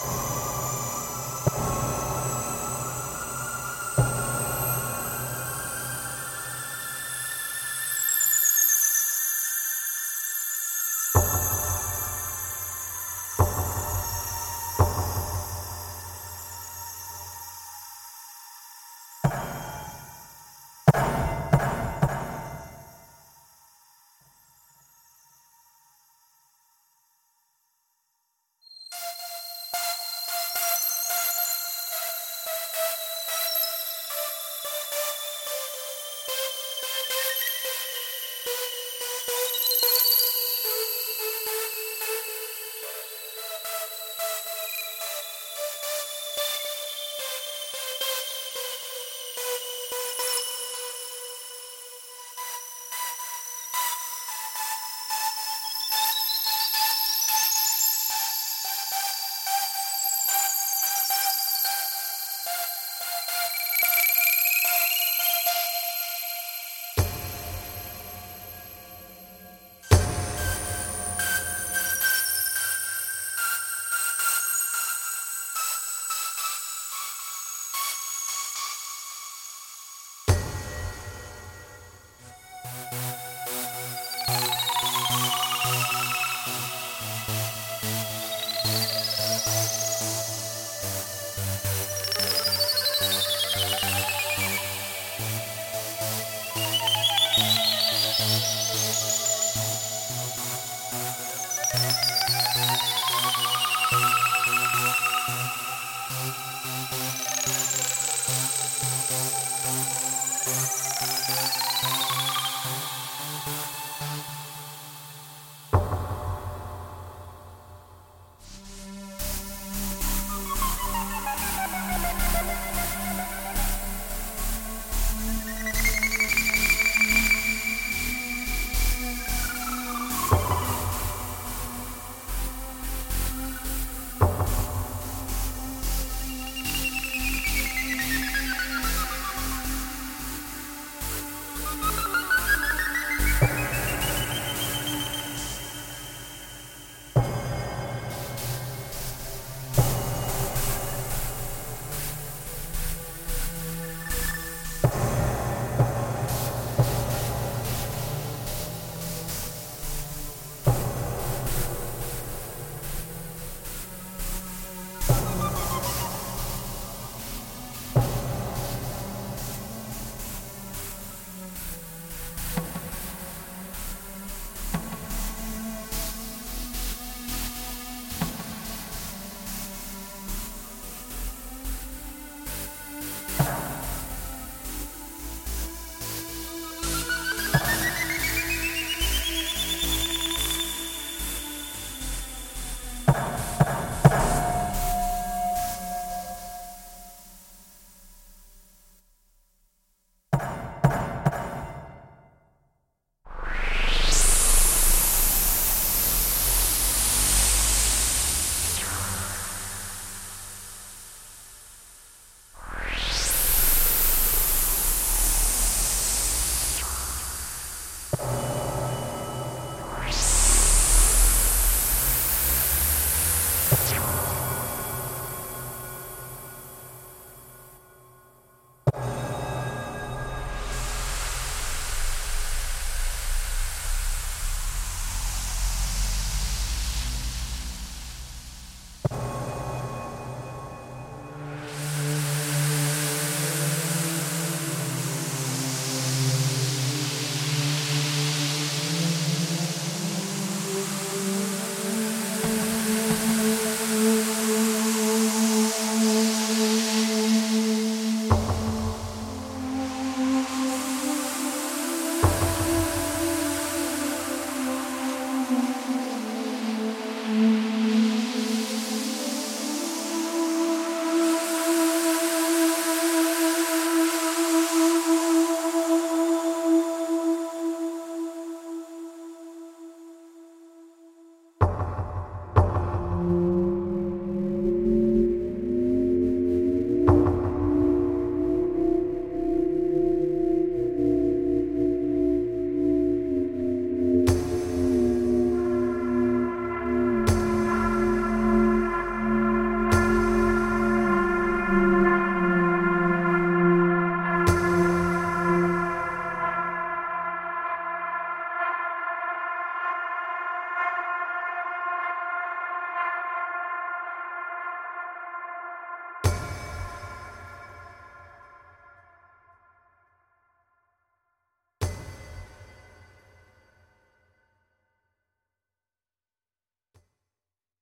you